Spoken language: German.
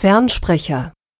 Fernsprecher.